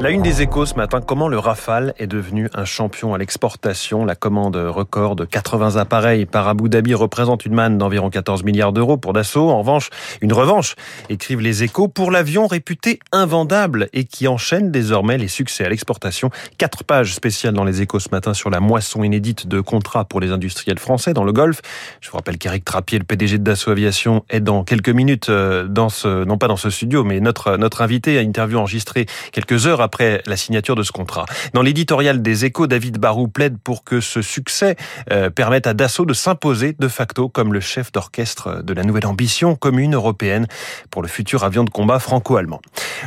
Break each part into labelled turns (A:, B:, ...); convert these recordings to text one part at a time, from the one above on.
A: La une des échos ce matin, comment le Rafale est devenu un champion à l'exportation? La commande record de 80 appareils par Abu Dhabi représente une manne d'environ 14 milliards d'euros pour Dassault. En revanche, une revanche, écrivent les échos, pour l'avion réputé invendable et qui enchaîne désormais les succès à l'exportation. Quatre pages spéciales dans les échos ce matin sur la moisson inédite de contrats pour les industriels français dans le Golfe. Je vous rappelle qu'Éric Trappier, le PDG de Dassault Aviation, est dans quelques minutes euh, dans ce, non pas dans ce studio, mais notre, notre invité à interview enregistré quelques heures après la signature de ce contrat. Dans l'éditorial des Échos, David Barou plaide pour que ce succès euh, permette à Dassault de s'imposer de facto comme le chef d'orchestre de la nouvelle ambition commune européenne pour le futur avion de combat franco-allemand.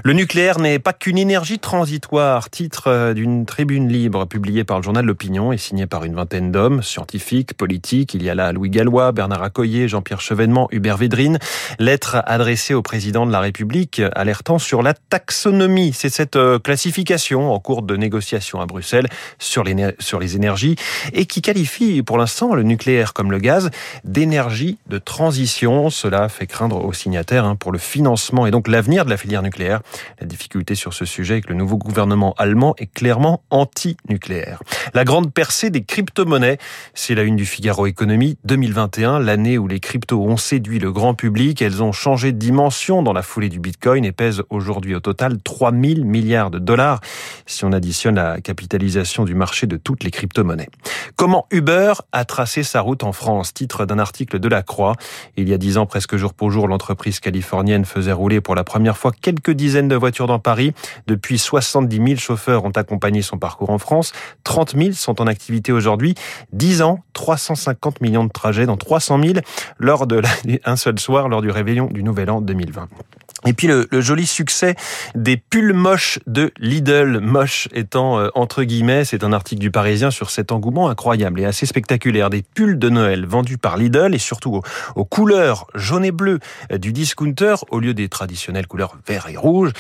A: Le nucléaire n'est pas qu'une énergie transitoire, titre euh, d'une tribune libre publiée par le journal L'Opinion et signée par une vingtaine d'hommes, scientifiques, politiques. Il y a là Louis Gallois, Bernard Accoyer, Jean-Pierre Chevènement, Hubert Védrine. Lettre adressée au président de la République alertant sur la taxonomie. C'est cette euh, classification en cours de négociation à Bruxelles sur les, sur les énergies et qui qualifie pour l'instant le nucléaire comme le gaz d'énergie de transition. Cela fait craindre aux signataires hein, pour le financement et donc l'avenir de la filière nucléaire. La difficulté sur ce sujet est que le nouveau gouvernement allemand est clairement anti-nucléaire. La grande percée des crypto-monnaies, c'est la une du Figaro Économie 2021, l'année où les cryptos ont séduit le grand public. Elles ont changé de dimension dans la foulée du Bitcoin et pèsent aujourd'hui au total 3 000 milliards de dollars si on additionne la capitalisation du marché de toutes les crypto-monnaies. Comment Uber a tracé sa route en France? Titre d'un article de La Croix. Il y a dix ans, presque jour pour jour, l'entreprise californienne faisait rouler pour la première fois quelques dizaines de voitures dans Paris. Depuis, 70 000 chauffeurs ont accompagné son parcours en France. 30 000 sont en activité aujourd'hui. 10 ans, 350 millions de trajets dans 300 000 lors de un seul soir lors du réveillon du Nouvel An 2020. Et puis le, joli succès des pulls moches de Lidl, moche étant euh, entre guillemets, c'est un article du Parisien sur cet engouement incroyable et assez spectaculaire des pulls de Noël vendus par Lidl et surtout aux, couleurs jaune et bleu euh, du discounter au lieu des traditionnelles couleurs vert et rouge.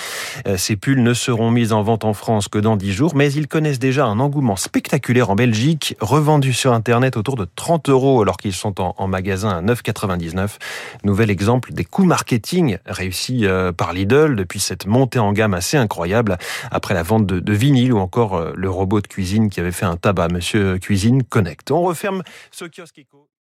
A: Euh, ces pulls ne seront mis en vente en France que dans 10 jours, mais ils connaissent déjà un engouement spectaculaire en Belgique, revendus sur Internet autour de 30 euros alors qu'ils sont en magasin à 9,99. Nouvel exemple des coûts marketing réussis par Lidl depuis cette montée en gamme assez incroyable après la vente de, vinyle ou encore le robot de cuisine qui avait fait un tabac, Monsieur Cuisine Connect. On referme ce kiosque.